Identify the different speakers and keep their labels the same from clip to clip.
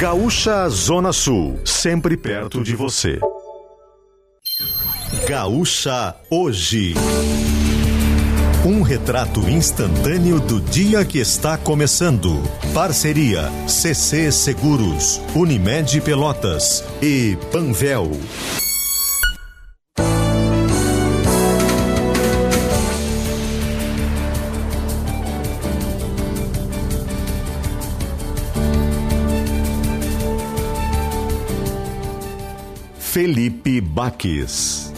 Speaker 1: Gaúcha Zona Sul, sempre perto de você. Gaúcha Hoje. Um retrato instantâneo do dia que está começando. Parceria CC Seguros, Unimed Pelotas e Panvel. Felipe Baques.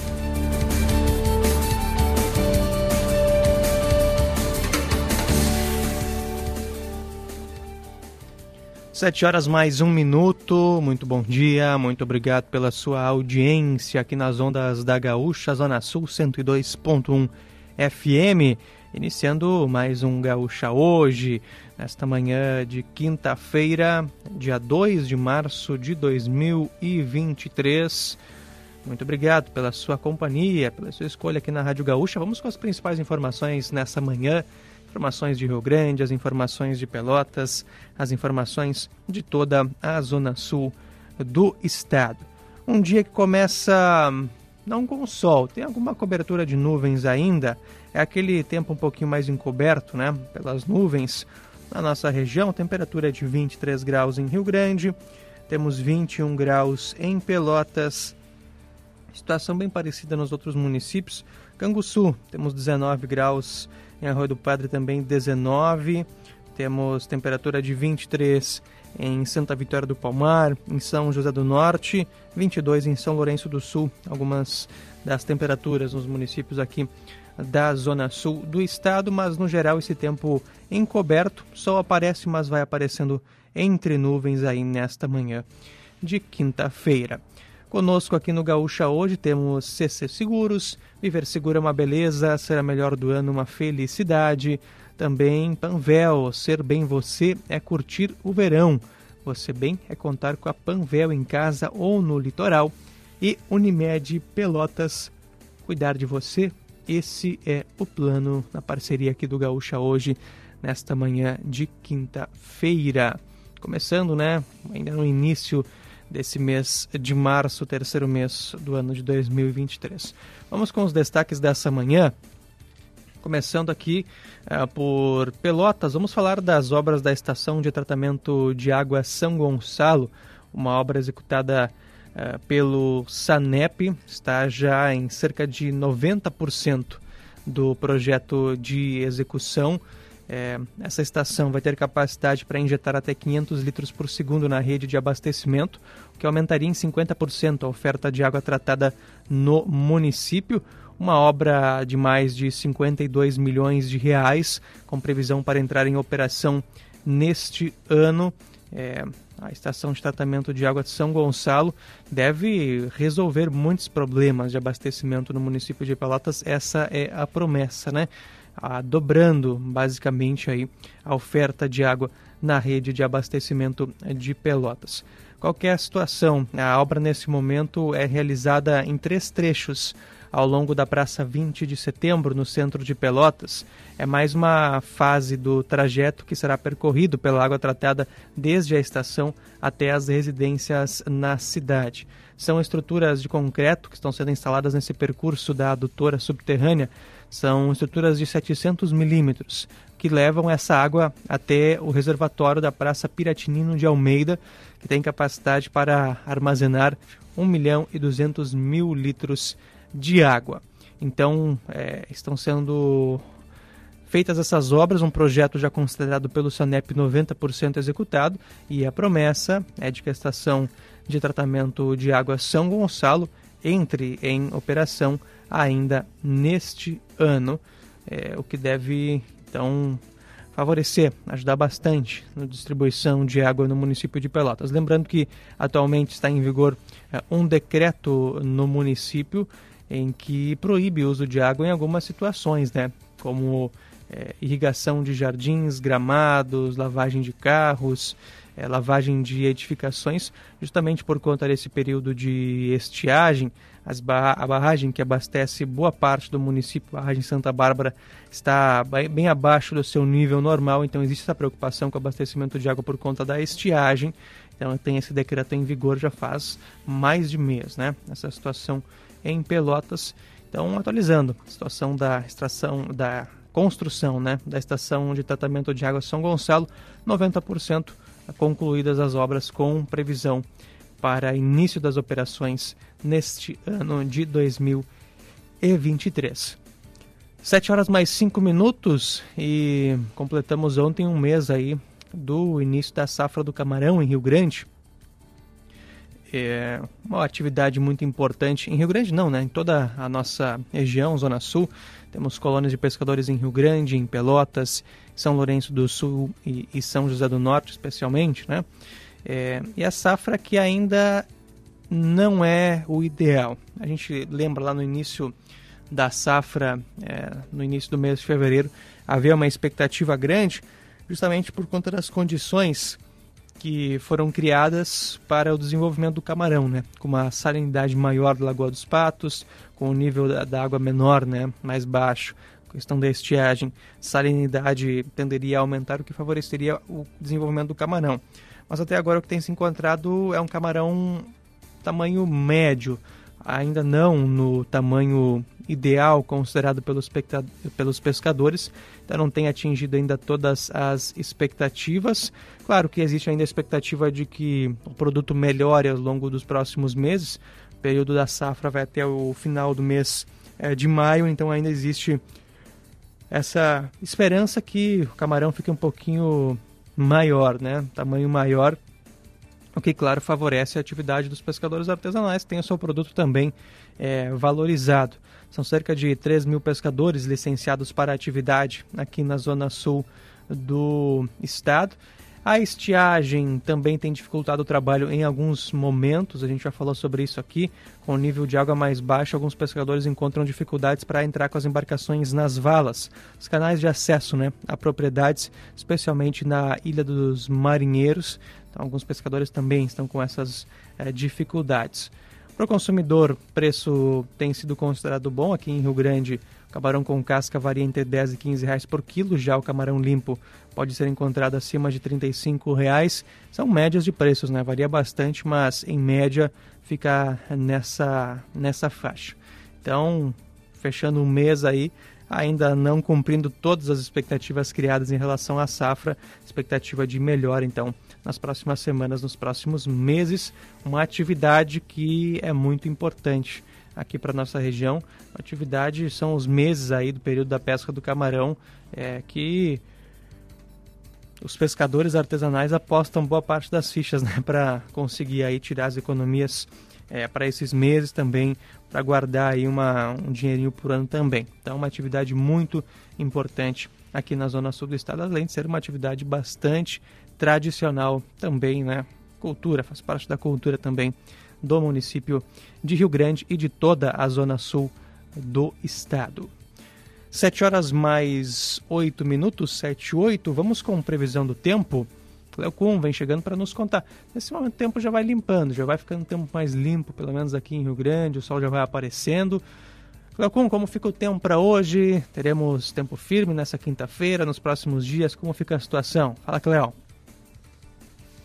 Speaker 2: Sete horas mais um minuto. Muito bom dia, muito obrigado pela sua audiência aqui nas ondas da Gaúcha, Zona Sul 102.1 FM. Iniciando mais um Gaúcha hoje, nesta manhã de quinta-feira, dia 2 de março de 2023. Muito obrigado pela sua companhia, pela sua escolha aqui na Rádio Gaúcha. Vamos com as principais informações nessa manhã. Informações de Rio Grande, as informações de Pelotas, as informações de toda a zona sul do estado. Um dia que começa não com sol, tem alguma cobertura de nuvens ainda, é aquele tempo um pouquinho mais encoberto, né, pelas nuvens na nossa região. Temperatura é de 23 graus em Rio Grande, temos 21 graus em Pelotas. Situação bem parecida nos outros municípios. Canguçu, temos 19 graus, em Arroio do Padre também 19. Temos temperatura de 23 em Santa Vitória do Palmar, em São José do Norte, 22 em São Lourenço do Sul. Algumas das temperaturas nos municípios aqui da zona sul do estado, mas no geral esse tempo encoberto, sol aparece, mas vai aparecendo entre nuvens aí nesta manhã de quinta-feira. Conosco aqui no Gaúcha hoje temos CC Seguros, Viver Seguro é uma beleza, ser a melhor do ano uma felicidade. Também Panvel, ser bem você é curtir o verão. Você bem é contar com a Panvel em casa ou no litoral. E Unimed Pelotas, cuidar de você esse é o plano na parceria aqui do Gaúcha hoje, nesta manhã de quinta-feira. Começando, né? Ainda no início desse mês de março, terceiro mês do ano de 2023. Vamos com os destaques dessa manhã. Começando aqui uh, por Pelotas, vamos falar das obras da Estação de Tratamento de Água São Gonçalo, uma obra executada uh, pelo SANEP, está já em cerca de 90% do projeto de execução. É, essa estação vai ter capacidade para injetar até 500 litros por segundo na rede de abastecimento, o que aumentaria em 50% a oferta de água tratada no município. Uma obra de mais de 52 milhões de reais, com previsão para entrar em operação neste ano. É, a estação de tratamento de água de São Gonçalo deve resolver muitos problemas de abastecimento no município de Pelotas. Essa é a promessa, né? Ah, dobrando basicamente aí a oferta de água na rede de abastecimento de Pelotas. Qualquer é situação, a obra nesse momento é realizada em três trechos ao longo da Praça 20 de Setembro, no centro de Pelotas. É mais uma fase do trajeto que será percorrido pela água tratada desde a estação até as residências na cidade. São estruturas de concreto que estão sendo instaladas nesse percurso da adutora subterrânea. São estruturas de 700 milímetros que levam essa água até o reservatório da Praça Piratinino de Almeida, que tem capacidade para armazenar 1 milhão e 200 mil litros de água. Então, é, estão sendo feitas essas obras, um projeto já considerado pelo SANEP 90% executado, e a promessa é de que a estação de tratamento de água São Gonçalo entre em operação ainda neste ano, é, o que deve então favorecer, ajudar bastante na distribuição de água no município de Pelotas. Lembrando que atualmente está em vigor é, um decreto no município em que proíbe o uso de água em algumas situações, né? Como é, irrigação de jardins, gramados, lavagem de carros, é, lavagem de edificações, justamente por conta desse período de estiagem. A barragem que abastece boa parte do município, a barragem Santa Bárbara, está bem abaixo do seu nível normal, então existe essa preocupação com o abastecimento de água por conta da estiagem. Então tem esse decreto em vigor já faz mais de mês, né? Essa situação em Pelotas. Então, atualizando a situação da extração, da construção né, da estação de tratamento de água São Gonçalo, 90% concluídas as obras com previsão para início das operações neste ano de 2023. 7 horas mais 5 minutos e completamos ontem um mês aí do início da safra do camarão em Rio Grande. É uma atividade muito importante em Rio Grande não, né? Em toda a nossa região, Zona Sul, temos colônias de pescadores em Rio Grande, em Pelotas, São Lourenço do Sul e, e São José do Norte, especialmente, né? É, e a safra que ainda não é o ideal. A gente lembra lá no início da safra, é, no início do mês de fevereiro, havia uma expectativa grande, justamente por conta das condições que foram criadas para o desenvolvimento do camarão, né? Com uma salinidade maior da Lagoa dos Patos, com o nível da, da água menor, né? Mais baixo, questão da estiagem, salinidade tenderia a aumentar, o que favoreceria o desenvolvimento do camarão. Mas até agora o que tem se encontrado é um camarão tamanho médio, ainda não no tamanho ideal considerado pelos, pelos pescadores, então não tem atingido ainda todas as expectativas. Claro que existe ainda a expectativa de que o produto melhore ao longo dos próximos meses. O período da safra vai até o final do mês é, de maio, então ainda existe essa esperança que o camarão fique um pouquinho maior, né? Tamanho maior o que, claro, favorece a atividade dos pescadores artesanais, que têm o seu produto também é, valorizado. São cerca de 3 mil pescadores licenciados para a atividade aqui na zona sul do estado. A estiagem também tem dificultado o trabalho em alguns momentos, a gente já falou sobre isso aqui. Com o nível de água mais baixo, alguns pescadores encontram dificuldades para entrar com as embarcações nas valas, os canais de acesso né, a propriedades, especialmente na Ilha dos Marinheiros. Então, alguns pescadores também estão com essas é, dificuldades. Para o consumidor, preço tem sido considerado bom. Aqui em Rio Grande, camarão com casca varia entre 10 e 15 reais por quilo. Já o camarão limpo pode ser encontrado acima de 35 reais. São médias de preços, né? Varia bastante, mas em média fica nessa, nessa faixa. Então, fechando um mês aí, ainda não cumprindo todas as expectativas criadas em relação à safra, expectativa de melhor então nas próximas semanas, nos próximos meses, uma atividade que é muito importante aqui para nossa região. A atividade são os meses aí do período da pesca do camarão, é, que os pescadores artesanais apostam boa parte das fichas né, para conseguir aí tirar as economias é, para esses meses também, para guardar aí uma, um dinheirinho por ano também. Então, uma atividade muito importante aqui na zona sul do estado, além de ser uma atividade bastante tradicional também, né? Cultura, faz parte da cultura também do município de Rio Grande e de toda a zona sul do estado. 7 horas mais 8 minutos, 7 e 8. Vamos com previsão do tempo. Cleocum vem chegando para nos contar. Nesse momento o tempo já vai limpando, já vai ficando um tempo mais limpo, pelo menos aqui em Rio Grande, o sol já vai aparecendo. Cleocum, como fica o tempo para hoje? Teremos tempo firme nessa quinta-feira, nos próximos dias? Como fica a situação? Fala, Cleo.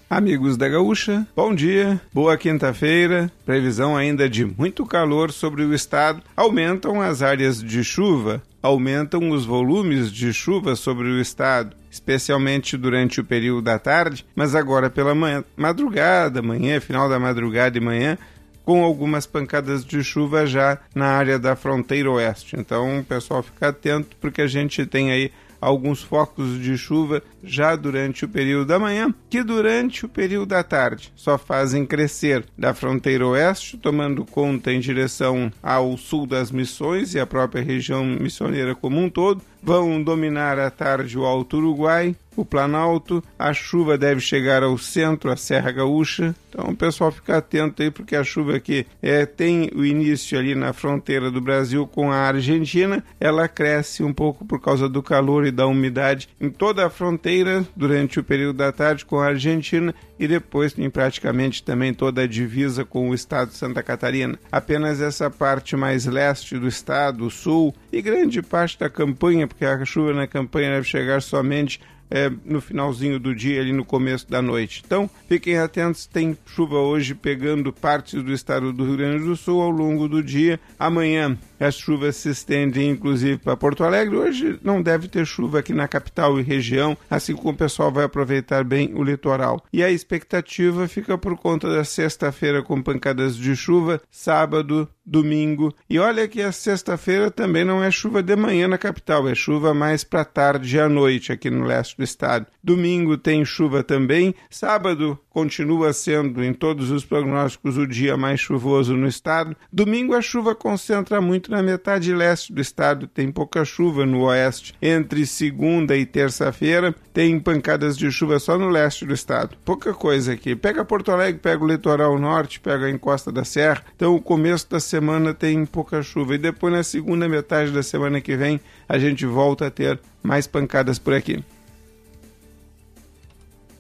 Speaker 3: Amigos da Gaúcha, bom dia, boa quinta-feira. Previsão ainda de muito calor sobre o estado. Aumentam as áreas de chuva, aumentam os volumes de chuva sobre o estado, especialmente durante o período da tarde, mas agora pela manhã, madrugada, manhã, final da madrugada e manhã, com algumas pancadas de chuva já na área da fronteira oeste. Então, pessoal, fica atento porque a gente tem aí alguns focos de chuva já durante o período da manhã, que durante o período da tarde. Só fazem crescer da fronteira oeste, tomando conta em direção ao sul das missões e a própria região missioneira como um todo, vão dominar à tarde o Alto Uruguai, o Planalto, a chuva deve chegar ao centro, a Serra Gaúcha. Então o pessoal fica atento aí porque a chuva aqui é, tem o início ali na fronteira do Brasil com a Argentina, ela cresce um pouco por causa do calor e da umidade em toda a fronteira fronteira durante o período da tarde com a Argentina e depois tem praticamente também toda a divisa com o estado de Santa Catarina. Apenas essa parte mais leste do estado, sul e grande parte da campanha, porque a chuva na campanha deve chegar somente é, no finalzinho do dia, ali no começo da noite. Então, fiquem atentos, tem chuva hoje pegando partes do estado do Rio Grande do Sul ao longo do dia. Amanhã as chuvas se estendem inclusive para Porto Alegre. Hoje não deve ter chuva aqui na capital e região, assim como o pessoal vai aproveitar bem o litoral. E a expectativa fica por conta da sexta-feira com pancadas de chuva, sábado, domingo. E olha que a sexta-feira também não é chuva de manhã na capital, é chuva mais para tarde e à noite aqui no leste do estado. Domingo tem chuva também, sábado continua sendo em todos os prognósticos o dia mais chuvoso no estado. Domingo a chuva concentra muito na metade leste do estado, tem pouca chuva no oeste. Entre segunda e terça-feira tem pancadas de chuva só no leste do estado. Pouca coisa aqui. Pega Porto Alegre, pega o litoral norte, pega a encosta da serra. Então o começo da semana tem pouca chuva e depois na segunda metade da semana que vem a gente volta a ter mais pancadas por aqui.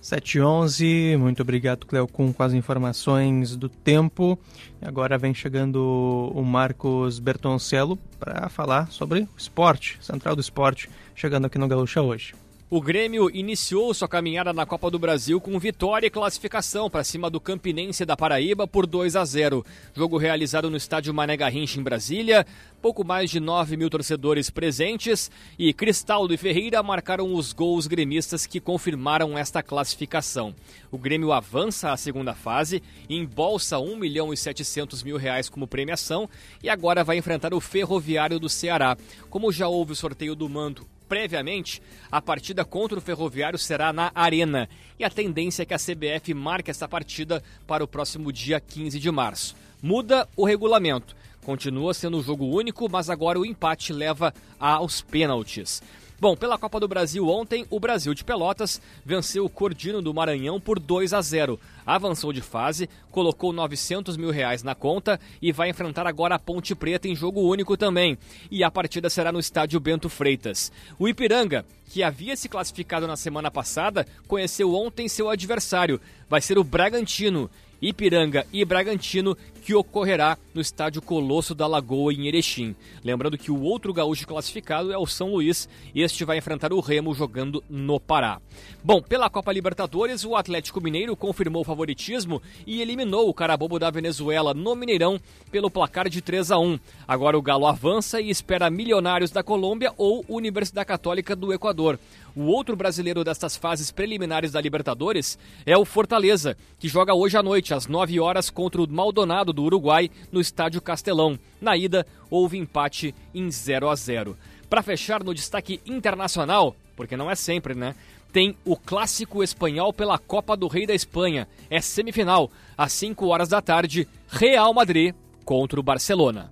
Speaker 2: 711, muito obrigado, Cleocum, com as informações do tempo. Agora vem chegando o Marcos Bertoncello para falar sobre o esporte, Central do Esporte, chegando aqui no Gaúcha hoje.
Speaker 4: O Grêmio iniciou sua caminhada na Copa do Brasil com vitória e classificação para cima do Campinense da Paraíba por 2 a 0. Jogo realizado no estádio Mané Garrincha em Brasília. Pouco mais de 9 mil torcedores presentes e Cristaldo e Ferreira marcaram os gols gremistas que confirmaram esta classificação. O Grêmio avança à segunda fase, embolsa 1 milhão e 700 mil reais como premiação e agora vai enfrentar o Ferroviário do Ceará. Como já houve o sorteio do mando previamente, a partida contra o Ferroviário será na Arena e a tendência é que a CBF marque essa partida para o próximo dia 15 de março. Muda o regulamento. Continua sendo um jogo único, mas agora o empate leva aos pênaltis. Bom, pela Copa do Brasil ontem, o Brasil de Pelotas venceu o Cordino do Maranhão por 2 a 0. Avançou de fase, colocou 900 mil reais na conta e vai enfrentar agora a Ponte Preta em jogo único também. E a partida será no estádio Bento Freitas. O Ipiranga, que havia se classificado na semana passada, conheceu ontem seu adversário. Vai ser o Bragantino. Ipiranga e Bragantino, que ocorrerá no estádio Colosso da Lagoa, em Erechim. Lembrando que o outro gaúcho classificado é o São Luís, este vai enfrentar o Remo jogando no Pará. Bom, pela Copa Libertadores, o Atlético Mineiro confirmou o favoritismo e eliminou o Carabobo da Venezuela no Mineirão pelo placar de 3 a 1. Agora o Galo avança e espera Milionários da Colômbia ou Universidade Católica do Equador. O outro brasileiro destas fases preliminares da Libertadores é o Fortaleza, que joga hoje à noite, às 9 horas, contra o Maldonado do Uruguai, no Estádio Castelão. Na ida, houve empate em 0 a 0. Para fechar no destaque internacional, porque não é sempre, né? Tem o clássico espanhol pela Copa do Rei da Espanha. É semifinal, às 5 horas da tarde, Real Madrid contra o Barcelona.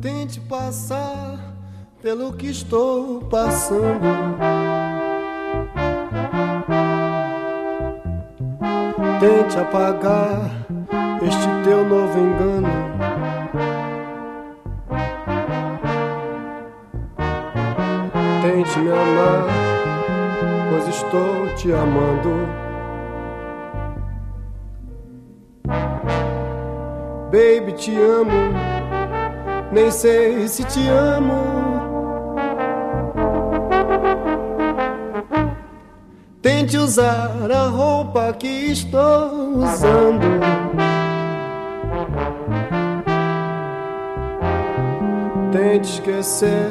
Speaker 5: Tente passar pelo que estou passando. Tente apagar este teu novo engano. Tente me amar, pois estou te amando. Baby, te amo nem sei se te amo. Tente usar a roupa que estou usando. Tente esquecer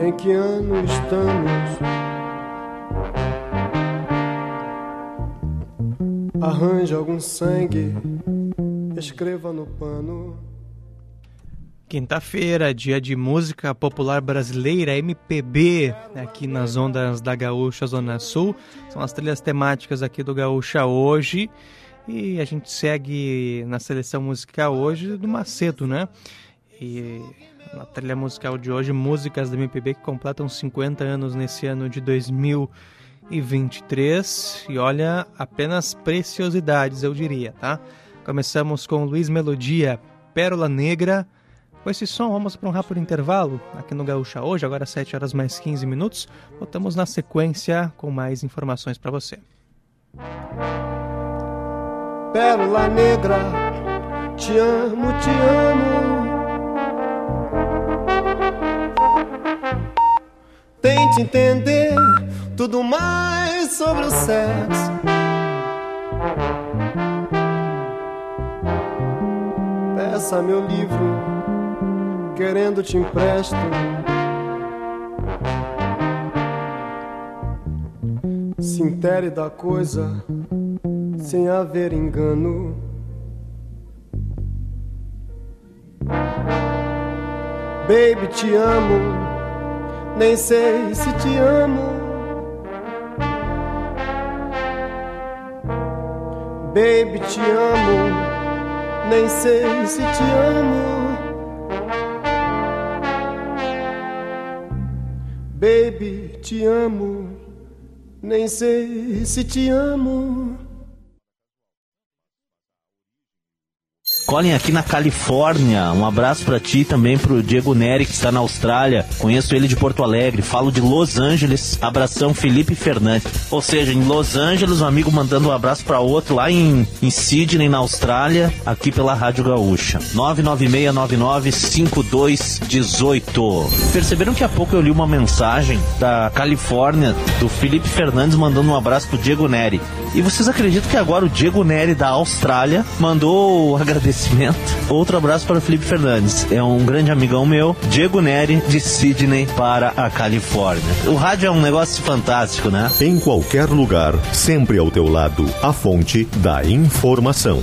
Speaker 5: em que ano estamos. Arranje algum sangue, escreva no pano.
Speaker 2: Quinta-feira, dia de música popular brasileira, MPB, aqui nas ondas da Gaúcha Zona Sul. São as trilhas temáticas aqui do Gaúcha hoje. E a gente segue na seleção musical hoje do Macedo, né? E na trilha musical de hoje, músicas da MPB que completam 50 anos nesse ano de 2023. E olha, apenas preciosidades, eu diria, tá? Começamos com Luiz Melodia, Pérola Negra. Com esse som, vamos para um rápido intervalo aqui no Gaúcha hoje, agora 7 horas mais 15 minutos. Voltamos na sequência com mais informações para você.
Speaker 5: Pérola negra, te amo, te amo. Tente entender tudo mais sobre o sexo. Peça meu livro, querendo te empresto. Se intere da coisa sem haver engano. Baby, te amo, nem sei se te amo. Baby, te amo, nem sei se te amo. Baby, te amo, nem sei se te amo.
Speaker 6: Colin aqui na Califórnia. Um abraço para ti também pro Diego Neri que está na Austrália. Conheço ele de Porto Alegre. Falo de Los Angeles. Abração Felipe Fernandes. Ou seja, em Los Angeles, um amigo mandando um abraço para outro lá em, em Sydney, na Austrália, aqui pela Rádio Gaúcha. 996995218. Perceberam que há pouco eu li uma mensagem da Califórnia do Felipe Fernandes mandando um abraço pro Diego Neri. E vocês acreditam que agora o Diego Neri da Austrália mandou agradecimento? Outro abraço para o Felipe Fernandes. É um grande amigão meu, Diego Neri, de Sydney para a Califórnia. O rádio é um negócio fantástico, né?
Speaker 1: Em qualquer lugar, sempre ao teu lado, a fonte da informação.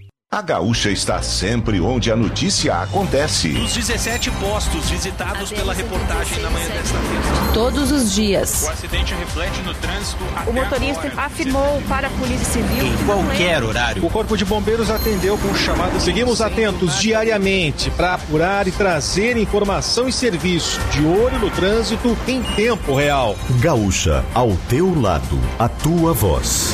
Speaker 7: A Gaúcha está sempre onde a notícia acontece.
Speaker 8: Dos 17 postos visitados pela reportagem na manhã desta terça.
Speaker 9: Todos os dias.
Speaker 8: O acidente reflete no trânsito.
Speaker 9: O motorista agora. afirmou para a Polícia Civil.
Speaker 8: Em qualquer horário.
Speaker 10: O Corpo de Bombeiros atendeu com chamado. Seguimos atentos diariamente para apurar e trazer informação e serviço de olho no trânsito em tempo real.
Speaker 1: Gaúcha, ao teu lado, a tua voz.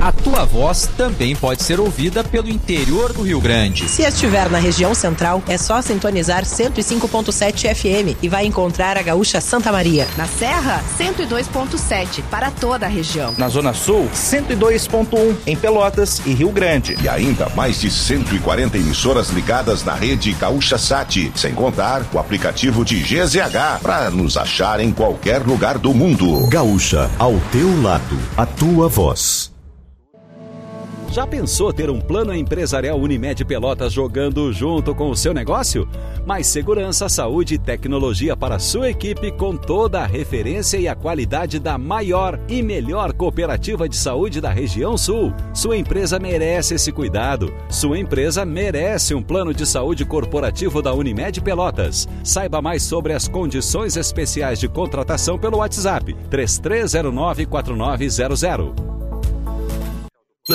Speaker 11: A tua voz também pode ser ouvida pelo interior do Rio Grande.
Speaker 12: Se estiver na região central, é só sintonizar 105.7 FM e vai encontrar a Gaúcha Santa Maria.
Speaker 9: Na Serra, 102.7 para toda a região.
Speaker 13: Na Zona Sul, 102.1 em Pelotas e Rio Grande.
Speaker 7: E ainda mais de 140 emissoras ligadas na rede Gaúcha Sat, sem contar o aplicativo de GZH para nos achar em qualquer lugar do mundo.
Speaker 1: Gaúcha, ao teu lado, a tua voz.
Speaker 14: Já pensou ter um plano empresarial Unimed Pelotas jogando junto com o seu negócio? Mais segurança, saúde e tecnologia para a sua equipe com toda a referência e a qualidade da maior e melhor cooperativa de saúde da região sul. Sua empresa merece esse cuidado. Sua empresa merece um plano de saúde corporativo da Unimed Pelotas. Saiba mais sobre as condições especiais de contratação pelo WhatsApp 33094900.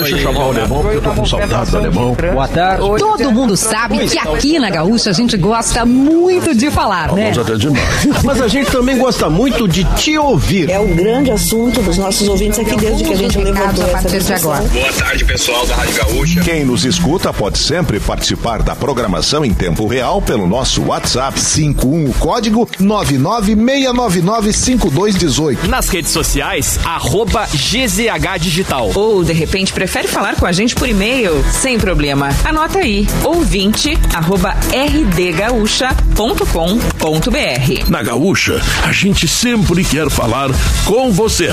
Speaker 15: Deixa eu chamar o alemão, porque eu tô com saudade do alemão.
Speaker 11: Boa tarde.
Speaker 9: Todo mundo sabe que aqui na Gaúcha a gente gosta muito de falar, né?
Speaker 15: Vamos até demais. Mas a gente também gosta muito de te ouvir.
Speaker 12: É o grande assunto dos nossos ouvintes aqui desde que a gente levantou
Speaker 9: a partir de agora.
Speaker 8: Boa tarde, pessoal da Rádio Gaúcha.
Speaker 7: Quem nos escuta pode sempre participar da programação em tempo real pelo nosso WhatsApp 51 código 996995218.
Speaker 16: Nas redes sociais, arroba GZH Digital.
Speaker 9: Ou, de repente, preferir Prefere falar com a gente por e-mail? Sem problema. Anota aí: ouvinte@rdgaúcha.com.br.
Speaker 15: Na Gaúcha, a gente sempre quer falar com você.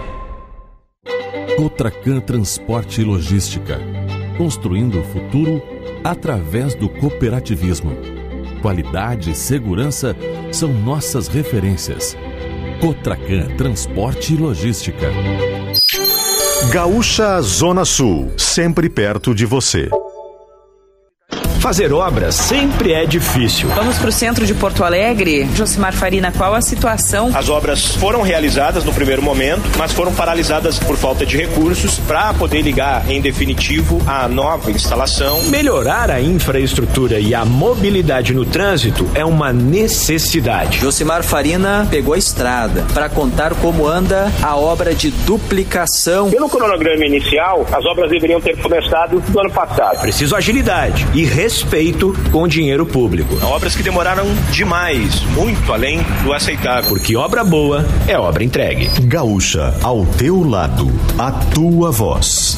Speaker 17: Cotracan Transporte e Logística. Construindo o futuro através do cooperativismo. Qualidade e segurança são nossas referências. Cotracan Transporte e Logística.
Speaker 1: Gaúcha Zona Sul, sempre perto de você.
Speaker 18: Fazer obras sempre é difícil.
Speaker 9: Vamos para o centro de Porto Alegre. Josimar Farina, qual a situação?
Speaker 19: As obras foram realizadas no primeiro momento, mas foram paralisadas por falta de recursos para poder ligar em definitivo a nova instalação.
Speaker 18: Melhorar a infraestrutura e a mobilidade no trânsito é uma necessidade.
Speaker 11: Josimar Farina pegou a estrada para contar como anda a obra de duplicação.
Speaker 19: Pelo cronograma inicial, as obras deveriam ter começado no ano passado.
Speaker 18: Preciso agilidade e respeito com o dinheiro público.
Speaker 19: Obras que demoraram demais, muito além do aceitável.
Speaker 18: Porque obra boa é obra entregue.
Speaker 1: Gaúcha, ao teu lado, a tua voz.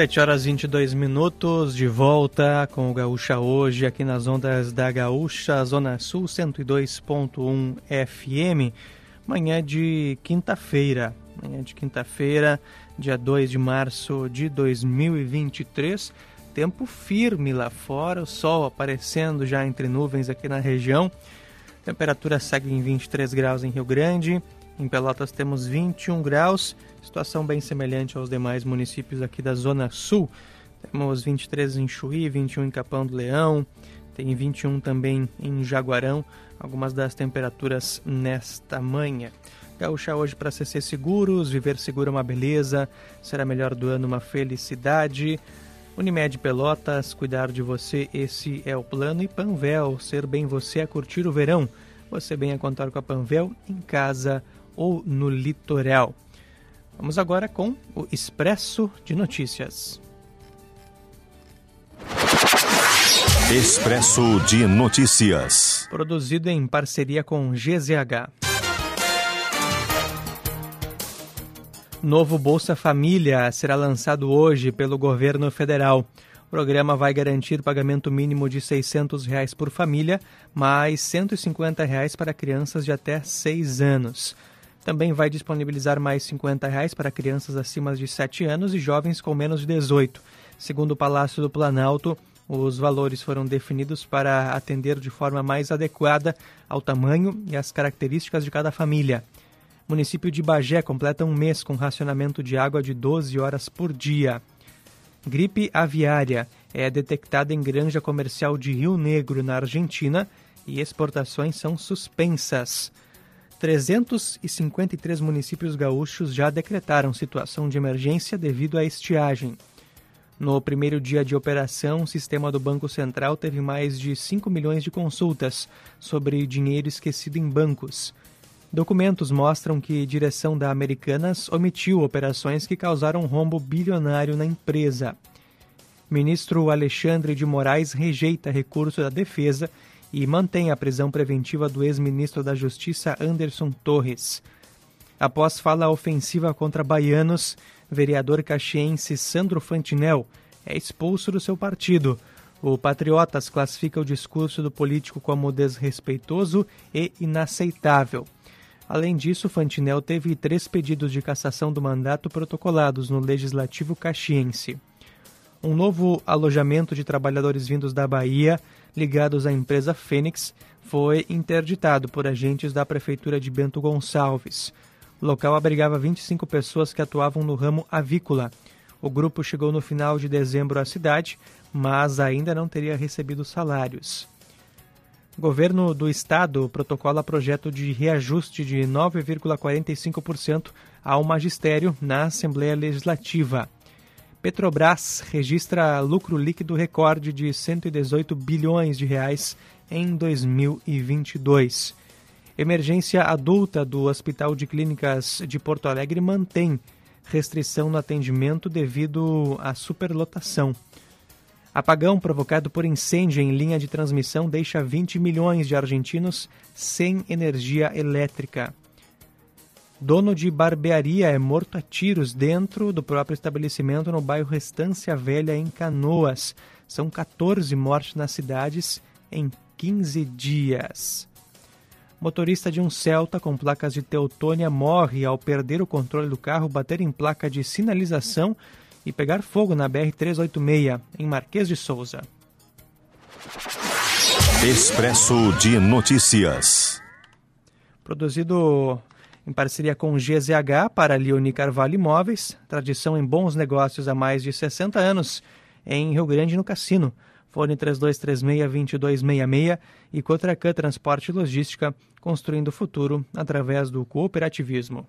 Speaker 2: Sete horas 22 minutos, de volta com o Gaúcha hoje, aqui nas ondas da Gaúcha, Zona Sul 102.1 FM. Manhã de quinta-feira, manhã de quinta-feira, dia 2 de março de 2023. Tempo firme lá fora, o sol aparecendo já entre nuvens aqui na região. Temperatura segue em 23 graus em Rio Grande. Em Pelotas temos 21 graus, situação bem semelhante aos demais municípios aqui da Zona Sul. Temos 23 em Chuí, 21 em Capão do Leão, tem 21 também em Jaguarão, algumas das temperaturas nesta manhã. Gaúcha hoje para CC Seguros, viver seguro é uma beleza, será melhor do ano uma felicidade. Unimed Pelotas, cuidar de você, esse é o plano. E Panvel, ser bem você é curtir o verão. Você bem a contar com a Panvel em casa ou no litoral. Vamos agora com o Expresso de Notícias.
Speaker 1: Expresso de Notícias.
Speaker 2: Produzido em parceria com GZH. Novo Bolsa Família será lançado hoje pelo governo federal. O programa vai garantir pagamento mínimo de 600 reais por família, mais 150 reais para crianças de até 6 anos. Também vai disponibilizar mais 50 reais para crianças acima de 7 anos e jovens com menos de 18. Segundo o Palácio do Planalto, os valores foram definidos para atender de forma mais adequada ao tamanho e às características de cada família. O município de Bagé completa um mês com racionamento de água de 12 horas por dia. Gripe aviária é detectada em granja comercial de Rio Negro, na Argentina, e exportações são suspensas. 353 municípios gaúchos já decretaram situação de emergência devido à estiagem. No primeiro dia de operação, o sistema do Banco Central teve mais de 5 milhões de consultas sobre dinheiro esquecido em bancos. Documentos mostram que direção da Americanas omitiu operações que causaram rombo bilionário na empresa. Ministro Alexandre de Moraes rejeita recurso da defesa e mantém a prisão preventiva do ex-ministro da Justiça Anderson Torres. Após fala ofensiva contra baianos, vereador caxiense Sandro Fantinel é expulso do seu partido. O Patriotas classifica o discurso do político como desrespeitoso e inaceitável. Além disso, Fantinel teve três pedidos de cassação do mandato protocolados no Legislativo Caxiense. Um novo alojamento de trabalhadores vindos da Bahia, ligados à empresa Fênix, foi interditado por agentes da Prefeitura de Bento Gonçalves. O local abrigava 25 pessoas que atuavam no ramo avícola. O grupo chegou no final de dezembro à cidade, mas ainda não teria recebido salários. Governo do Estado protocola projeto de reajuste de 9,45% ao magistério na Assembleia Legislativa. Petrobras registra lucro líquido recorde de 118 bilhões de reais em 2022. Emergência adulta do Hospital de Clínicas de Porto Alegre mantém restrição no atendimento devido à superlotação. Apagão provocado por incêndio em linha de transmissão deixa 20 milhões de argentinos sem energia elétrica. Dono de barbearia é morto a tiros dentro do próprio estabelecimento no bairro Restância Velha, em Canoas. São 14 mortes nas cidades em 15 dias. Motorista de um Celta com placas de Teutônia morre ao perder o controle do carro, bater em placa de sinalização e pegar fogo na BR-386, em Marquês de Souza.
Speaker 1: Expresso de Notícias.
Speaker 2: Produzido em parceria com GZH para Leoni Carvalho Imóveis, tradição em bons negócios há mais de 60 anos, em Rio Grande, no Cassino. Fone 3236-2266 e Cotracan Transporte e Logística, construindo o futuro através do cooperativismo.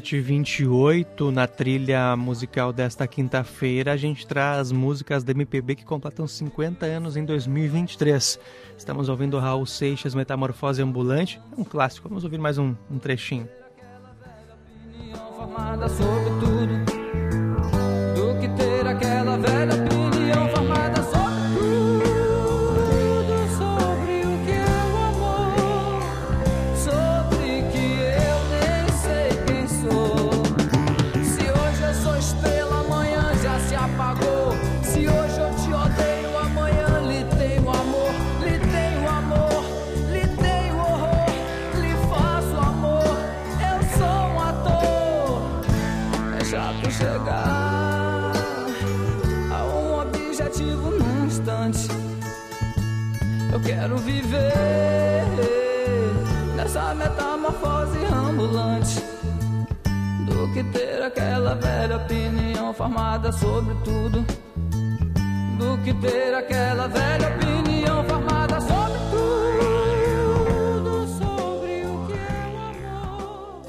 Speaker 2: 7h28, na trilha musical desta quinta-feira, a gente traz músicas da MPB que completam 50 anos em 2023. Estamos ouvindo Raul Seixas, Metamorfose Ambulante, é um clássico, vamos ouvir mais um, um trechinho.
Speaker 20: Aquela velha opinião formada sobre tudo num instante. Eu quero viver nessa metamorfose ambulante do que ter aquela velha opinião formada sobre tudo. Do que ter aquela velha opinião formada sobre tudo. Sobre o que é o amor.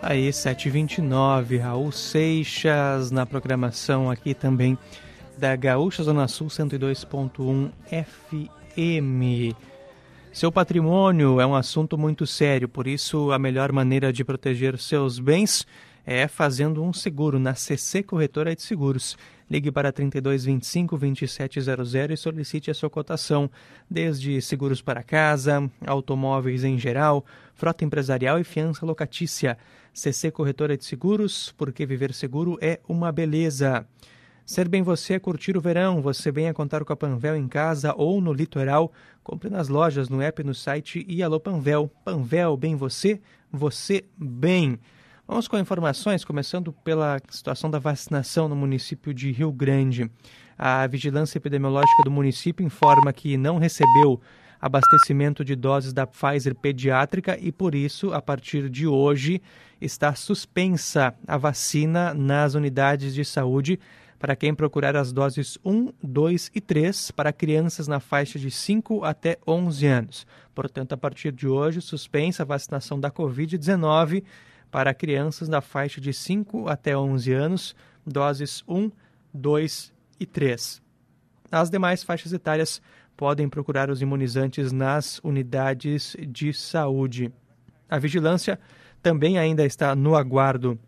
Speaker 2: Aí, 7h29, Raul Seixas na programação aqui também da Gaúcha Zona Sul 102.1 FM. Seu patrimônio é um assunto muito sério, por isso a melhor maneira de proteger seus bens é fazendo um seguro na CC Corretora de Seguros. Ligue para 3225 2700 e solicite a sua cotação, desde seguros para casa, automóveis em geral, frota empresarial e fiança locatícia. CC Corretora de Seguros, porque viver seguro é uma beleza. Ser bem você é curtir o verão. Você venha contar com a Panvel em casa ou no litoral. Compre nas lojas, no app, no site e alô Panvel. Panvel, bem você, você bem. Vamos com informações, começando pela situação da vacinação no município de Rio Grande. A vigilância epidemiológica do município informa que não recebeu abastecimento de doses da Pfizer pediátrica e, por isso, a partir de hoje, está suspensa a vacina nas unidades de saúde para quem procurar as doses 1, 2 e 3 para crianças na faixa de 5 até 11 anos. Portanto, a partir de hoje, suspensa a vacinação da Covid-19 para crianças na faixa de 5 até 11 anos, doses 1, 2 e 3. As demais faixas etárias podem procurar os imunizantes nas unidades de saúde. A vigilância também ainda está no aguardo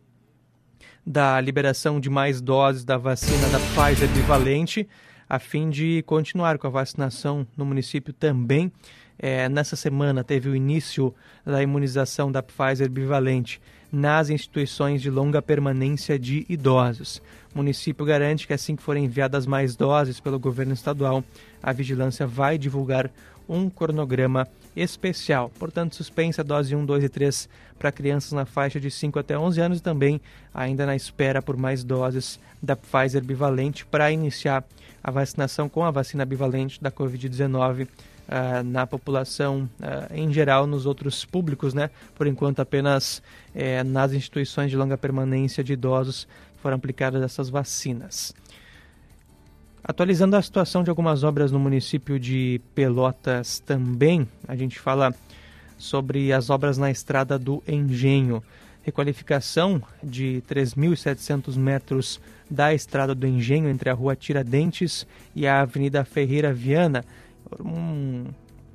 Speaker 2: da liberação de mais doses da vacina da Pfizer bivalente, a fim de continuar com a vacinação no município também. É, nessa semana teve o início da imunização da Pfizer bivalente nas instituições de longa permanência de idosos. O município garante que assim que forem enviadas mais doses pelo governo estadual, a vigilância vai divulgar um cronograma especial. Portanto, suspensa a dose 1, 2 e 3 para crianças na faixa de 5 até 11 anos e também ainda na espera por mais doses da Pfizer bivalente para iniciar a vacinação com a vacina bivalente da Covid-19 uh, na população uh, em geral, nos outros públicos, né? Por enquanto, apenas uh, nas instituições de longa permanência de idosos foram aplicadas essas vacinas. Atualizando a situação de algumas obras no município de Pelotas também, a gente fala sobre as obras na estrada do Engenho. Requalificação de 3.700 metros da estrada do Engenho entre a rua Tiradentes e a Avenida Ferreira Viana. Um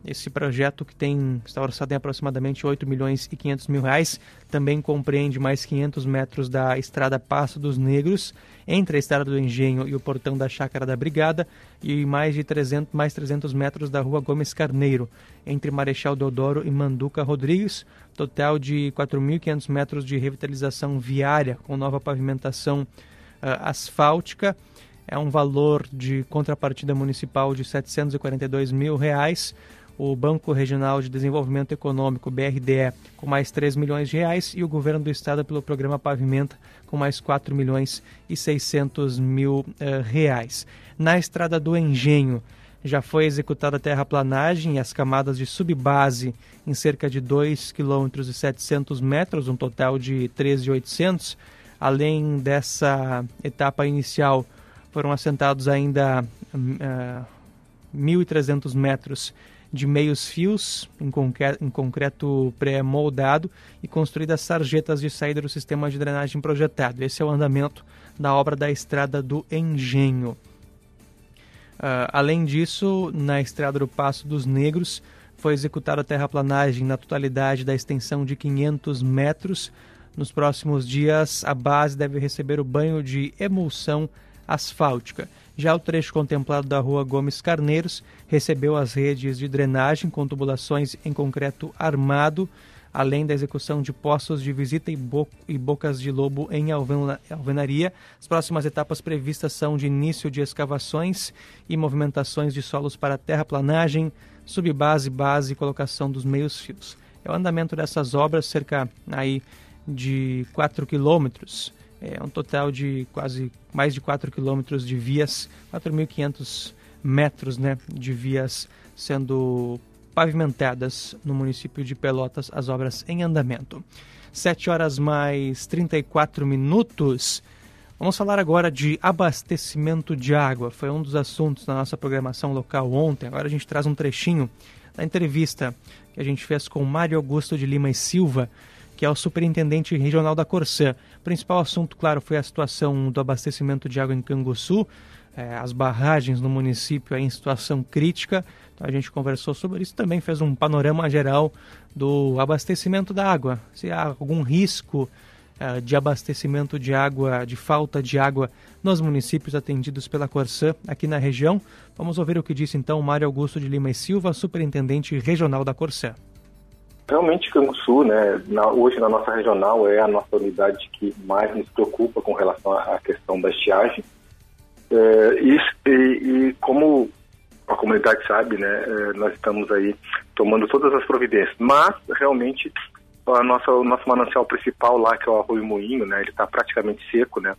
Speaker 2: esse projeto que tem está orçado em aproximadamente 8 milhões e 500 mil reais também compreende mais 500 metros da estrada Passo dos Negros entre a estrada do Engenho e o portão da Chácara da Brigada e mais de 300 mais 300 metros da Rua Gomes Carneiro entre Marechal Deodoro e Manduca Rodrigues, total de 4.500 metros de revitalização viária com nova pavimentação uh, asfáltica. É um valor de contrapartida municipal de 742 mil reais o Banco Regional de Desenvolvimento Econômico, BRDE, com mais 3 milhões de reais e o governo do estado pelo programa Pavimenta com mais 4 milhões e 600 mil uh, reais. Na estrada do Engenho, já foi executada a terraplanagem e as camadas de subbase em cerca de 2 km e 700 metros, um total de 13.800. Além dessa etapa inicial, foram assentados ainda uh, 1.300 metros de meios fios em concreto, pré-moldado e construídas sarjetas de saída do sistema de drenagem projetado. Esse é o andamento da obra da Estrada do Engenho. Uh, além disso, na Estrada do Passo dos Negros, foi executada a terraplanagem na totalidade da extensão de 500 metros. Nos próximos dias, a base deve receber o banho de emulsão asfáltica. Já o trecho contemplado da rua Gomes Carneiros recebeu as redes de drenagem com tubulações em concreto armado, além da execução de poços de visita e, bo e bocas de lobo em alvenaria. As próximas etapas previstas são de início de escavações e movimentações de solos para terraplanagem, subbase, base e colocação dos meios fios. É o andamento dessas obras, cerca aí de 4 quilômetros é um total de quase mais de 4 quilômetros de vias, 4.500 metros né, de vias sendo pavimentadas no município de Pelotas, as obras em andamento. 7 horas mais 34 minutos. Vamos falar agora de abastecimento de água. Foi um dos assuntos da nossa programação local ontem. Agora a gente traz um trechinho da entrevista que a gente fez com Mário Augusto de Lima e Silva, que é o superintendente regional da Corsã. O principal assunto, claro, foi a situação do abastecimento de água em Canguçu, é, as barragens no município em situação crítica. Então a gente conversou sobre isso, também fez um panorama geral do abastecimento da água, se há algum risco uh, de abastecimento de água, de falta de água nos municípios atendidos pela Corsã aqui na região. Vamos ouvir o que disse então Mário Augusto de Lima e Silva, superintendente regional da Corsã.
Speaker 21: Realmente, Canguçu, né, na, hoje na nossa regional, é a nossa unidade que mais nos preocupa com relação à questão da estiagem. É, e, e, como a comunidade sabe, né, é, nós estamos aí tomando todas as providências, mas realmente a nossa, o nosso manancial principal lá, que é o Arroio Moinho, né, ele está praticamente seco, né.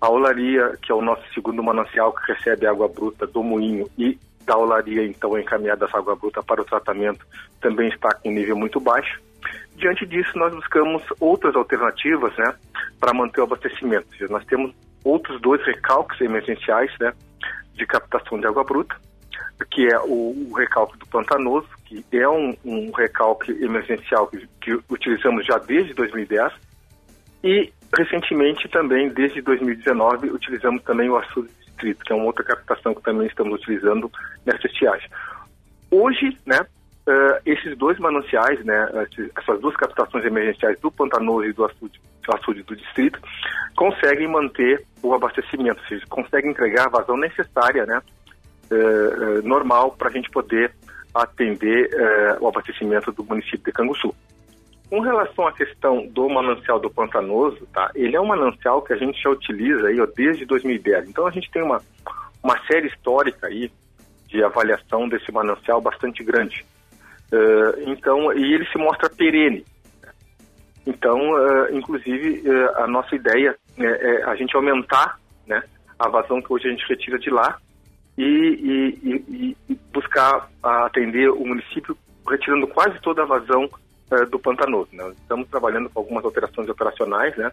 Speaker 21: A Olaria, que é o nosso segundo manancial que recebe água bruta do moinho e da olaria, então, encaminhada essa água bruta para o tratamento, também está com um nível muito baixo. Diante disso, nós buscamos outras alternativas, né, para manter o abastecimento. Nós temos outros dois recalques emergenciais, né, de captação de água bruta, que é o, o recalque do Pantanoso, que é um, um recalque emergencial que, que utilizamos já desde 2010, e recentemente também, desde 2019, utilizamos também o açude que é uma outra captação que também estamos utilizando nessa estiagem. Hoje, né, uh, esses dois mananciais, né, essas duas captações emergenciais do Pantanoso e do açude, do açude do distrito, conseguem manter o abastecimento, ou seja, conseguem entregar a vazão necessária, né, uh, uh, normal para a gente poder atender o abastecimento do município de Canguçu. Com relação à questão do manancial do Pantanoso, tá? Ele é um manancial que a gente já utiliza aí ó, desde 2010. Então a gente tem uma, uma série histórica aí de avaliação desse manancial bastante grande. Uh, então, e ele se mostra perene. Então, uh, inclusive, uh, a nossa ideia é, é, a gente aumentar né, a vazão que hoje a gente retira de lá e, e, e, e buscar atender o município retirando quase toda a vazão uh, do Pantanoso. Né? Estamos trabalhando com algumas alterações operacionais, né?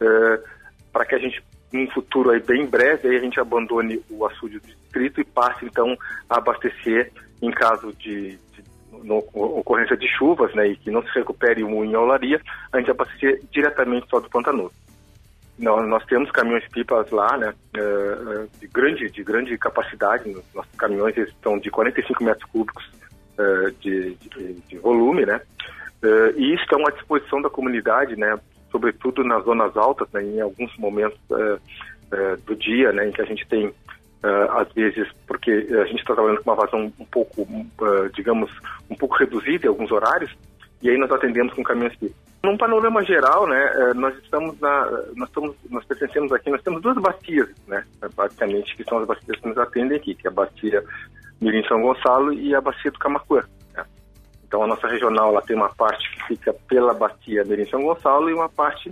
Speaker 21: Uh, para que a gente, num futuro aí bem breve, aí a gente abandone o açude do distrito e passe, então, a abastecer em caso de, de no, ocorrência de chuvas, né, e que não se recupere o moinho olaria, a gente abastecer diretamente só do Pantanoso. Nós, nós temos caminhões-pipas lá, né, uh, de, grande, de grande capacidade, nossos caminhões estão de 45 metros cúbicos uh, de, de, de, volume, né, Uh, e estão à disposição da comunidade, né, sobretudo nas zonas altas, né, em alguns momentos uh, do dia, né, em que a gente tem, às vezes, porque a gente está trabalhando com uma vazão um pouco, digamos, um pouco reduzida em alguns horários, e aí nós atendemos com caminhões que num panorama geral, né, nós estamos na, nós estamos, nós pertencemos aqui, nós temos duas bacias, né, basicamente, que são as bacias que nos atendem aqui, que é a bacia Mirim São Gonçalo e a bacia do Camacuã. Então a nossa regional ela tem uma parte que fica pela bacia Mirim São Gonçalo e uma parte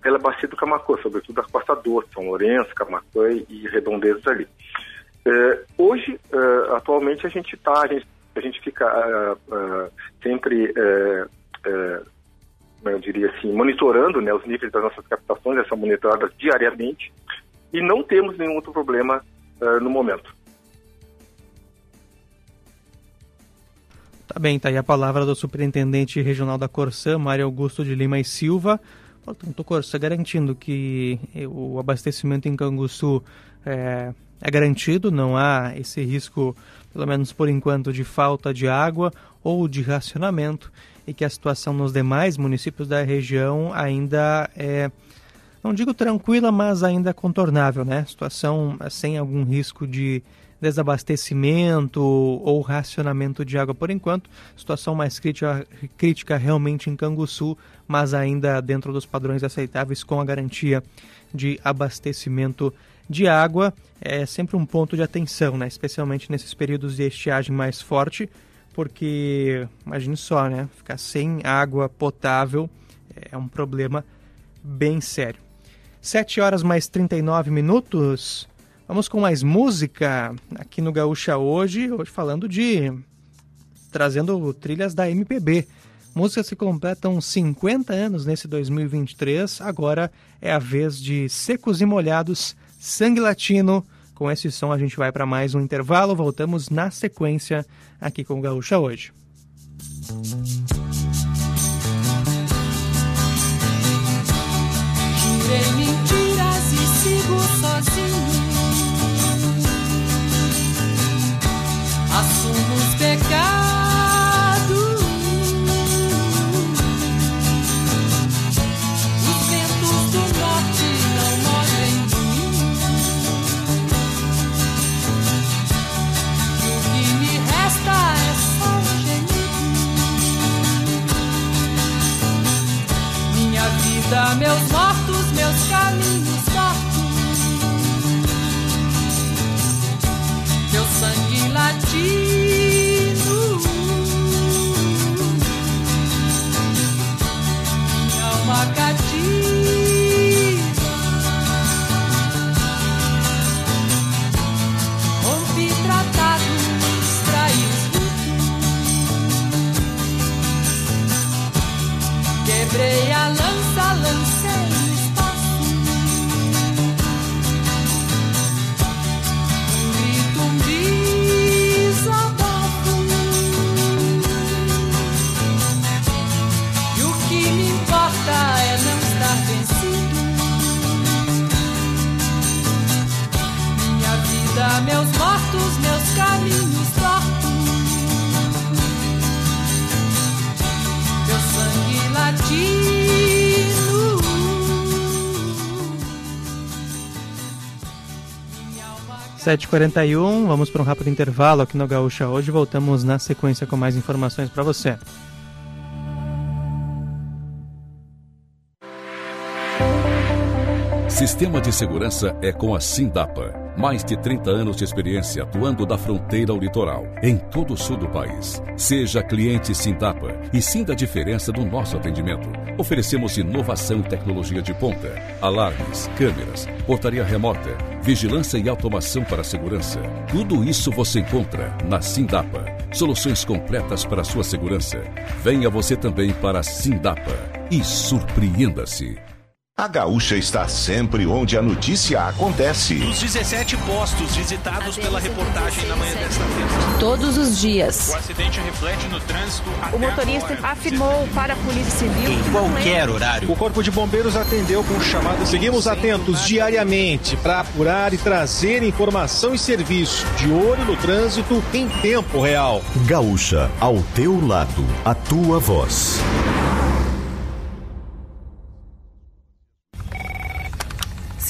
Speaker 21: pela bacia do Camacuã, sobretudo a Costa Doce, São Lourenço, Camacuã e redondezas ali. Uh, hoje, uh, atualmente, a gente está, a gente, a gente fica uh, sempre, eu diria assim, monitorando né, os níveis das nossas captações, essas monitoradas diariamente, e não temos nenhum outro problema no momento.
Speaker 2: Tá bem, tá aí a palavra do superintendente regional da Corsã, Mário Augusto de Lima e Silva. Portanto, Corsã garantindo que o abastecimento em Canguçu é, é garantido, não há esse risco, pelo menos por enquanto, de falta de água ou de racionamento e que a situação nos demais municípios da região ainda é, não digo tranquila, mas ainda contornável, né? Situação sem algum risco de desabastecimento ou racionamento de água por enquanto. Situação mais crítica, crítica realmente em Canguçu, mas ainda dentro dos padrões aceitáveis com a garantia de abastecimento de água. É sempre um ponto de atenção, né? especialmente nesses períodos de estiagem mais forte, porque imagine só, né? ficar sem água potável é um problema bem sério. 7 horas mais 39 minutos. Vamos com mais música aqui no Gaúcha hoje, hoje falando de trazendo trilhas da MPB. Músicas que completam 50 anos nesse 2023. Agora é a vez de Secos e Molhados, Sangue Latino. Com esse som a gente vai para mais um intervalo. Voltamos na sequência aqui com o Gaúcha hoje.
Speaker 20: Jurei pecado. Os ventos do norte não morrem em mim. E o que me resta é só gemido. Minha vida, meus mortos, meus caminhos tortos. Meu sangue latir.
Speaker 2: 7h41, vamos para um rápido intervalo aqui no Gaúcha hoje. Voltamos na sequência com mais informações para você.
Speaker 14: Sistema de segurança é com a Sindapa. Mais de 30 anos de experiência atuando da fronteira ao litoral, em todo o sul do país. Seja cliente Sindapa e sinta a diferença do nosso atendimento. Oferecemos inovação e tecnologia de ponta, alarmes, câmeras, portaria remota, vigilância e automação para segurança. Tudo isso você encontra na Sindapa. Soluções completas para a sua segurança. Venha você também para a Sindapa e surpreenda-se.
Speaker 7: A Gaúcha está sempre onde a notícia acontece.
Speaker 8: Os 17 postos visitados pela reportagem na manhã desta terça.
Speaker 22: Todos os dias.
Speaker 8: O acidente reflete no trânsito.
Speaker 23: O motorista afirmou para a Polícia Civil.
Speaker 8: Em qualquer horário.
Speaker 10: O Corpo de Bombeiros atendeu com chamada. Seguimos atentos diariamente para apurar e trazer informação e serviço de olho no trânsito em tempo real.
Speaker 1: Gaúcha, ao teu lado, a tua voz.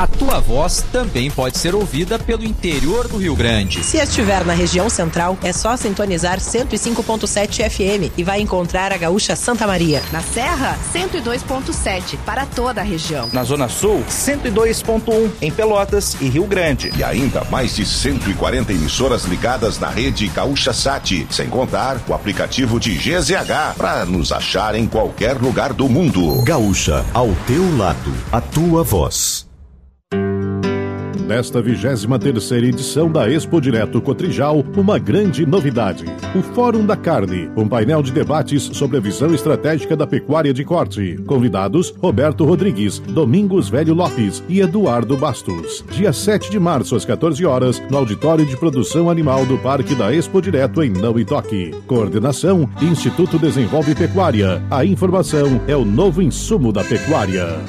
Speaker 11: A tua voz também pode ser ouvida pelo interior do Rio Grande.
Speaker 12: Se estiver na região central, é só sintonizar 105.7 FM e vai encontrar a Gaúcha Santa Maria.
Speaker 22: Na Serra, 102.7 para toda a região.
Speaker 24: Na Zona Sul, 102.1 em Pelotas e Rio Grande.
Speaker 7: E ainda mais de 140 emissoras ligadas na rede Gaúcha Sat, sem contar o aplicativo de GZH para nos achar em qualquer lugar do mundo.
Speaker 1: Gaúcha, ao teu lado, a tua voz.
Speaker 25: Nesta 23 terceira edição da Expo Direto Cotrijal, uma grande novidade. O Fórum da Carne, um painel de debates sobre a visão estratégica da pecuária de corte. Convidados, Roberto Rodrigues, Domingos Velho Lopes e Eduardo Bastos. Dia 7 de março, às 14 horas, no Auditório de Produção Animal do Parque da Expo Direto em Não Itoque. Coordenação, Instituto Desenvolve Pecuária. A informação é o novo insumo da pecuária.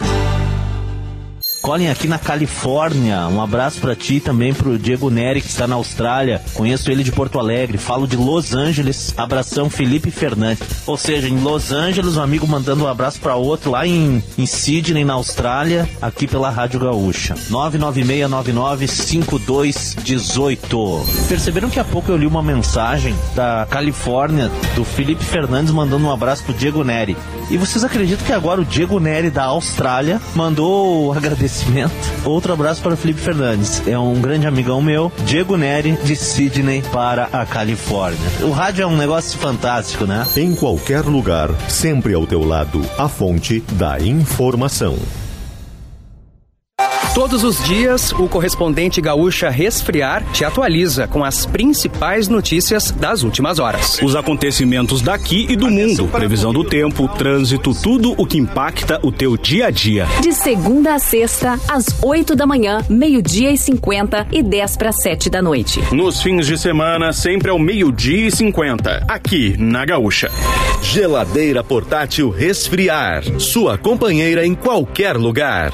Speaker 6: Colin aqui na Califórnia. Um abraço para ti também pro Diego Neri que está na Austrália. Conheço ele de Porto Alegre. Falo de Los Angeles. Abração Felipe Fernandes. Ou seja, em Los Angeles, um amigo mandando um abraço para outro lá em, em Sydney, na Austrália, aqui pela Rádio Gaúcha. 996995218. Perceberam que há pouco eu li uma mensagem da Califórnia do Felipe Fernandes mandando um abraço pro Diego Neri. E vocês acreditam que agora o Diego Neri da Austrália mandou o agradecimento? Outro abraço para o Felipe Fernandes. É um grande amigão meu, Diego Neri, de Sydney para a Califórnia. O rádio é um negócio fantástico, né?
Speaker 1: Em qualquer lugar, sempre ao teu lado, a fonte da informação.
Speaker 26: Todos os dias, o correspondente gaúcha Resfriar te atualiza com as principais notícias das últimas horas.
Speaker 27: Os acontecimentos daqui e do mundo, previsão do tempo, trânsito, tudo o que impacta o teu dia a dia.
Speaker 22: De segunda a sexta, às 8 da manhã, meio-dia e 50 e 10 para 7 da noite.
Speaker 27: Nos fins de semana, sempre ao meio-dia e 50, aqui na Gaúcha.
Speaker 1: Geladeira portátil Resfriar, sua companheira em qualquer lugar.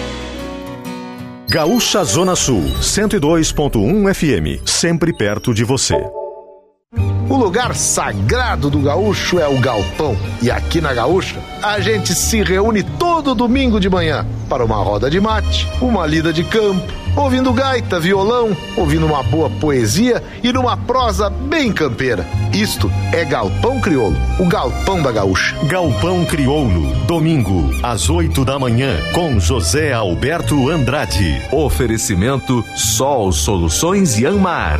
Speaker 1: Gaúcha Zona Sul, 102.1 FM, sempre perto de você.
Speaker 28: O lugar sagrado do gaúcho é o galpão. E aqui na Gaúcha, a gente se reúne todo domingo de manhã para uma roda de mate, uma lida de campo, ouvindo gaita, violão, ouvindo uma boa poesia e numa prosa bem campeira. Isto é Galpão Crioulo, o galpão da Gaúcha.
Speaker 1: Galpão Crioulo, domingo, às 8 da manhã, com José Alberto Andrade.
Speaker 29: Oferecimento Sol Soluções Yanmar.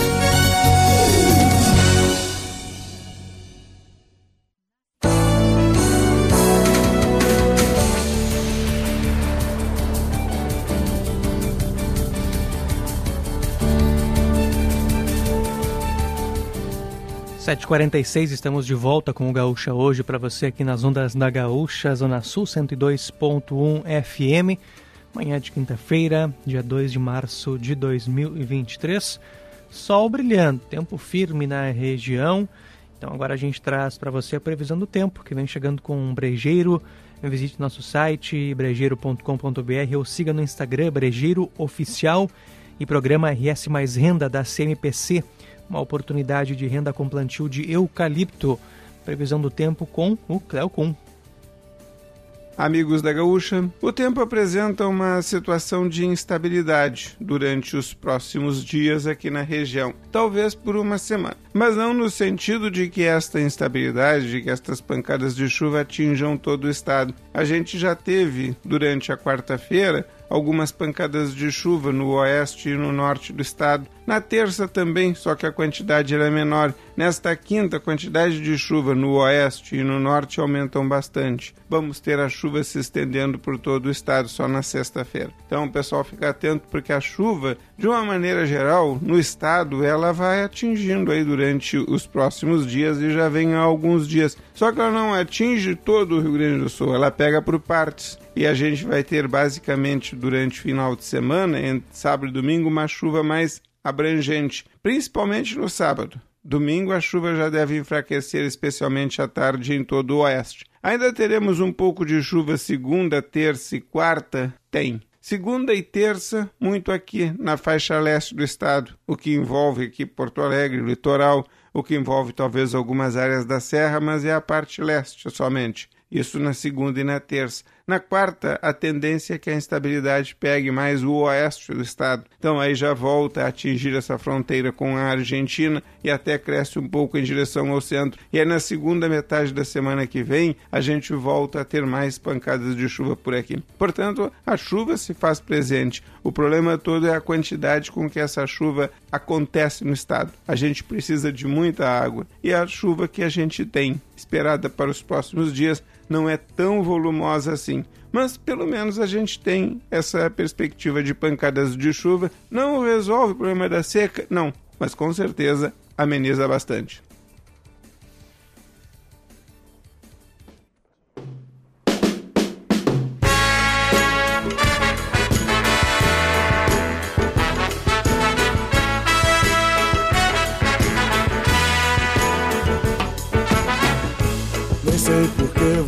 Speaker 2: Sete quarenta estamos de volta com o Gaúcha hoje para você aqui nas ondas da Gaúcha, Zona Sul 102.1 FM. Manhã de quinta-feira, dia 2 de março de 2023. Sol brilhando, tempo firme na região. Então agora a gente traz para você a previsão do tempo, que vem chegando com um brejeiro. Visite nosso site brejeiro.com.br ou siga no Instagram Brejeiro Oficial e programa RS Mais Renda da CMPC uma oportunidade de renda com plantio de eucalipto. Previsão do tempo com o Cleocum.
Speaker 3: Amigos da Gaúcha, o tempo apresenta uma situação de instabilidade durante os próximos dias aqui na região, talvez por uma semana, mas não no sentido de que esta instabilidade, de que estas pancadas de chuva atinjam todo o estado. A gente já teve durante a quarta-feira algumas pancadas de chuva no oeste e no norte do estado. Na terça também, só que a quantidade era menor. Nesta quinta, a quantidade de chuva no oeste e no norte aumentam bastante. Vamos ter a chuva se estendendo por todo o estado só na sexta-feira. Então, pessoal, fica atento porque a chuva, de uma maneira geral, no estado, ela vai atingindo aí durante os próximos dias e já vem há alguns dias. Só que ela não atinge todo o Rio Grande do Sul, ela pega por partes. E a gente vai ter basicamente durante o final de semana, entre sábado e domingo, uma chuva mais abrangente, principalmente no sábado. Domingo a chuva já deve enfraquecer, especialmente à tarde em todo o oeste. Ainda teremos um pouco de chuva segunda, terça e quarta? Tem. Segunda e terça, muito aqui na faixa leste do estado, o que envolve aqui Porto Alegre, litoral, o que envolve talvez algumas áreas da serra, mas é a parte leste somente. Isso na segunda e na terça. Na quarta, a tendência é que a instabilidade pegue mais o oeste do estado. Então aí já volta a atingir essa fronteira com a Argentina e até cresce um pouco em direção ao centro. E aí na segunda metade da semana que vem, a gente volta a ter mais pancadas de chuva por aqui. Portanto, a chuva se faz presente. O problema todo é a quantidade com que essa chuva acontece no estado. A gente precisa de muita água e a chuva que a gente tem esperada para os próximos dias não é tão volumosa assim. Mas pelo menos a gente tem essa perspectiva de pancadas de chuva. Não resolve o problema da seca, não, mas com certeza ameniza bastante.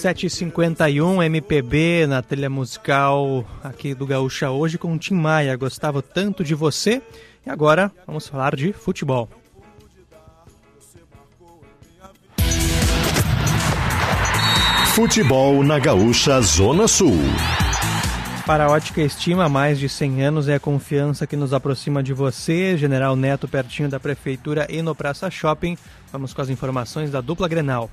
Speaker 2: 7h51 MPB na trilha musical aqui do Gaúcha hoje com o Tim Maia. Gostava tanto de você. E agora vamos falar de futebol.
Speaker 1: Futebol na Gaúcha Zona Sul.
Speaker 2: Para a Ótica Estima, há mais de 100 anos é a confiança que nos aproxima de você. General Neto, pertinho da Prefeitura e no Praça Shopping. Vamos com as informações da dupla Grenal.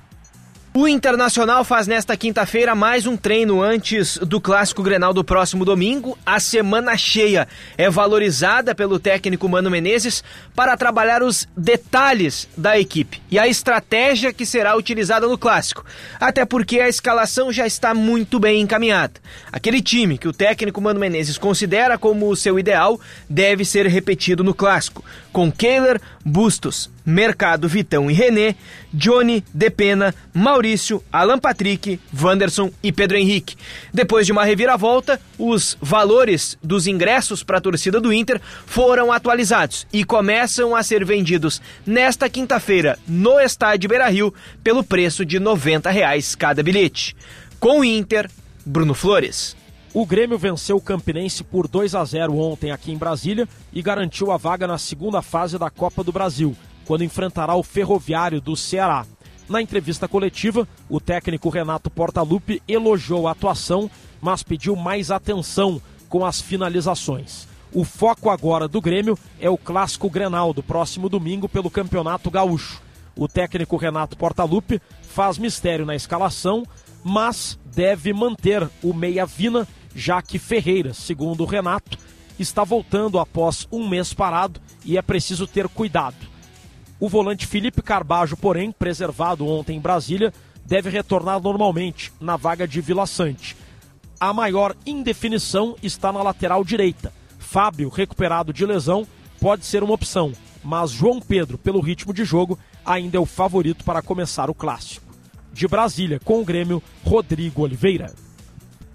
Speaker 30: O Internacional faz nesta quinta-feira mais um treino antes do clássico Grenal do próximo domingo. A semana cheia é valorizada pelo técnico Mano Menezes para trabalhar os detalhes da equipe e a estratégia que será utilizada no clássico. Até porque a escalação já está muito bem encaminhada. Aquele time que o técnico Mano Menezes considera como o seu ideal deve ser repetido no clássico, com Kehler, Bustos, Mercado, Vitão e René, Johnny, Depena, Maurício, Alan Patrick, Wanderson e Pedro Henrique. Depois de uma reviravolta, os valores dos ingressos para a torcida do Inter foram atualizados e começam a ser vendidos nesta quinta-feira no estádio Beira-Rio pelo preço de 90 reais cada bilhete. Com o Inter, Bruno Flores.
Speaker 31: O Grêmio venceu o Campinense por 2 a 0 ontem aqui em Brasília e garantiu a vaga na segunda fase da Copa do Brasil, quando enfrentará o Ferroviário do Ceará. Na entrevista coletiva, o técnico Renato Portaluppi elogiou a atuação, mas pediu mais atenção com as finalizações. O foco agora do Grêmio é o clássico Grenal do próximo domingo pelo Campeonato Gaúcho. O técnico Renato Portaluppi faz mistério na escalação, mas deve manter o meia Vina já que Ferreira, segundo o Renato, está voltando após um mês parado e é preciso ter cuidado. O volante Felipe Carbajo, porém, preservado ontem em Brasília, deve retornar normalmente na vaga de Vila Sante. A maior indefinição está na lateral direita. Fábio, recuperado de lesão, pode ser uma opção, mas João Pedro, pelo ritmo de jogo, ainda é o favorito para começar o clássico. De Brasília, com o Grêmio, Rodrigo Oliveira.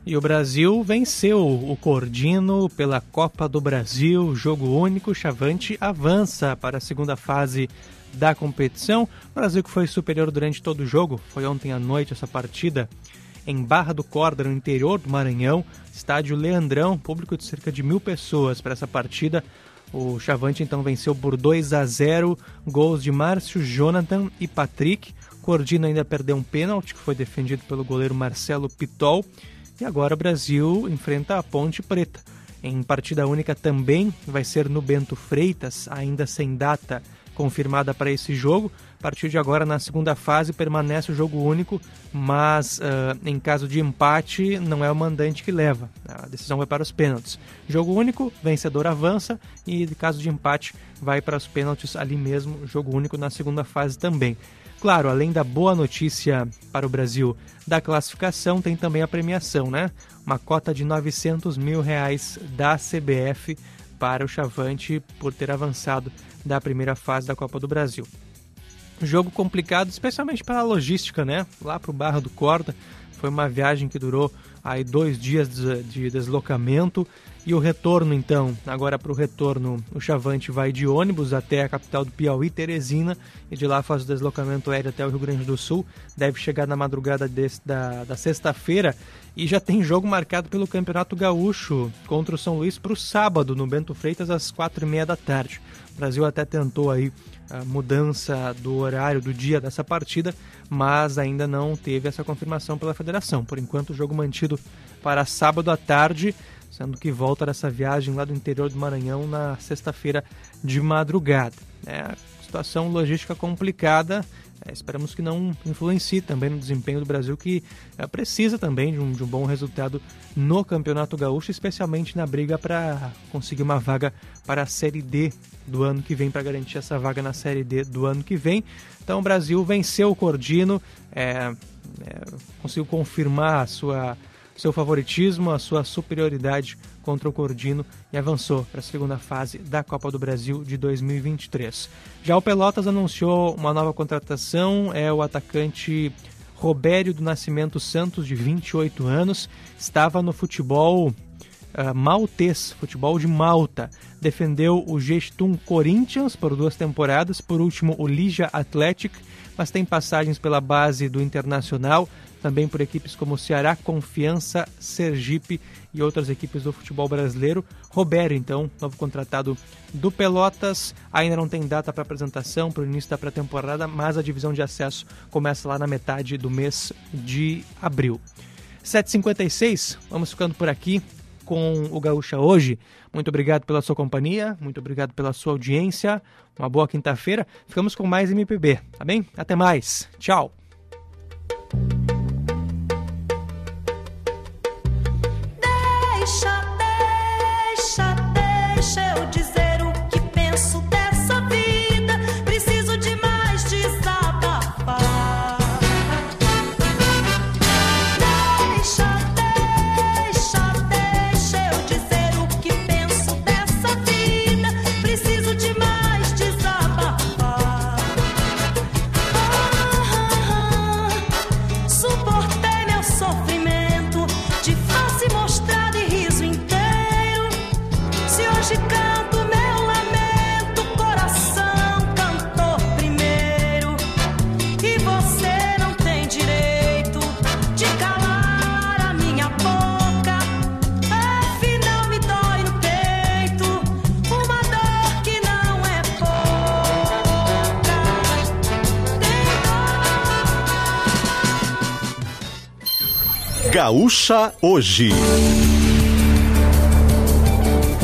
Speaker 2: E o Brasil venceu o Cordino pela Copa do Brasil, jogo único. Chavante avança para a segunda fase da competição. O Brasil que foi superior durante todo o jogo, foi ontem à noite essa partida em Barra do Corda, no interior do Maranhão, estádio Leandrão, público de cerca de mil pessoas para essa partida. O Chavante então venceu por 2 a 0, gols de Márcio, Jonathan e Patrick. Cordino ainda perdeu um pênalti que foi defendido pelo goleiro Marcelo Pitol. E agora o Brasil enfrenta a Ponte Preta. Em partida única também vai ser no Bento Freitas, ainda sem data confirmada para esse jogo. Partir de agora, na segunda fase, permanece o jogo único, mas uh, em caso de empate, não é o mandante que leva. A decisão vai para os pênaltis. Jogo único, vencedor avança e, caso de empate, vai para os pênaltis ali mesmo. Jogo único na segunda fase também. Claro, além da boa notícia para o Brasil da classificação, tem também a premiação, né? Uma cota de 900 mil reais da CBF para o Chavante por ter avançado da primeira fase da Copa do Brasil. Jogo complicado, especialmente para a logística, né? Lá para o Barra do Corda. Foi uma viagem que durou aí dois dias de deslocamento. E o retorno, então, agora para o retorno, o Chavante vai de ônibus até a capital do Piauí, Teresina, e de lá faz o deslocamento aéreo até o Rio Grande do Sul. Deve chegar na madrugada desse, da, da sexta-feira e já tem jogo marcado pelo Campeonato Gaúcho contra o São Luís para o sábado, no Bento Freitas, às quatro e meia da tarde. O Brasil até tentou aí mudança do horário do dia dessa partida, mas ainda não teve essa confirmação pela federação. Por enquanto, o jogo mantido para sábado à tarde sendo que volta dessa viagem lá do interior do Maranhão na sexta-feira de madrugada. É, situação logística complicada, é, esperamos que não influencie também no desempenho do Brasil, que é, precisa também de um, de um, bom resultado no Campeonato Gaúcho, especialmente na briga para conseguir uma vaga para a Série D do ano que vem, para garantir essa vaga na Série D do ano que vem. Então o Brasil venceu o Cordino, é, é conseguiu confirmar a sua seu favoritismo, a sua superioridade contra o Cordino e avançou para a segunda fase da Copa do Brasil de 2023. Já o Pelotas anunciou uma nova contratação, é o atacante Robério do Nascimento Santos, de 28 anos, estava no futebol uh, maltês, futebol de Malta. Defendeu o Gestum Corinthians por duas temporadas, por último o Liga Athletic, mas tem passagens pela base do Internacional, também por equipes como Ceará, Confiança, Sergipe e outras equipes do futebol brasileiro. Roberto, então, novo contratado do Pelotas, ainda não tem data para apresentação para o início da pré-temporada, mas a divisão de acesso começa lá na metade do mês de abril. 7h56, vamos ficando por aqui com o Gaúcha hoje. Muito obrigado pela sua companhia, muito obrigado pela sua audiência. Uma boa quinta-feira. Ficamos com mais MPB, tá bem? Até mais. Tchau.
Speaker 1: Gaúcha Hoje.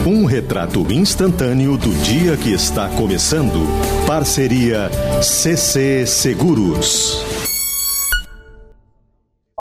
Speaker 1: Um retrato instantâneo do dia que está começando. Parceria CC Seguros.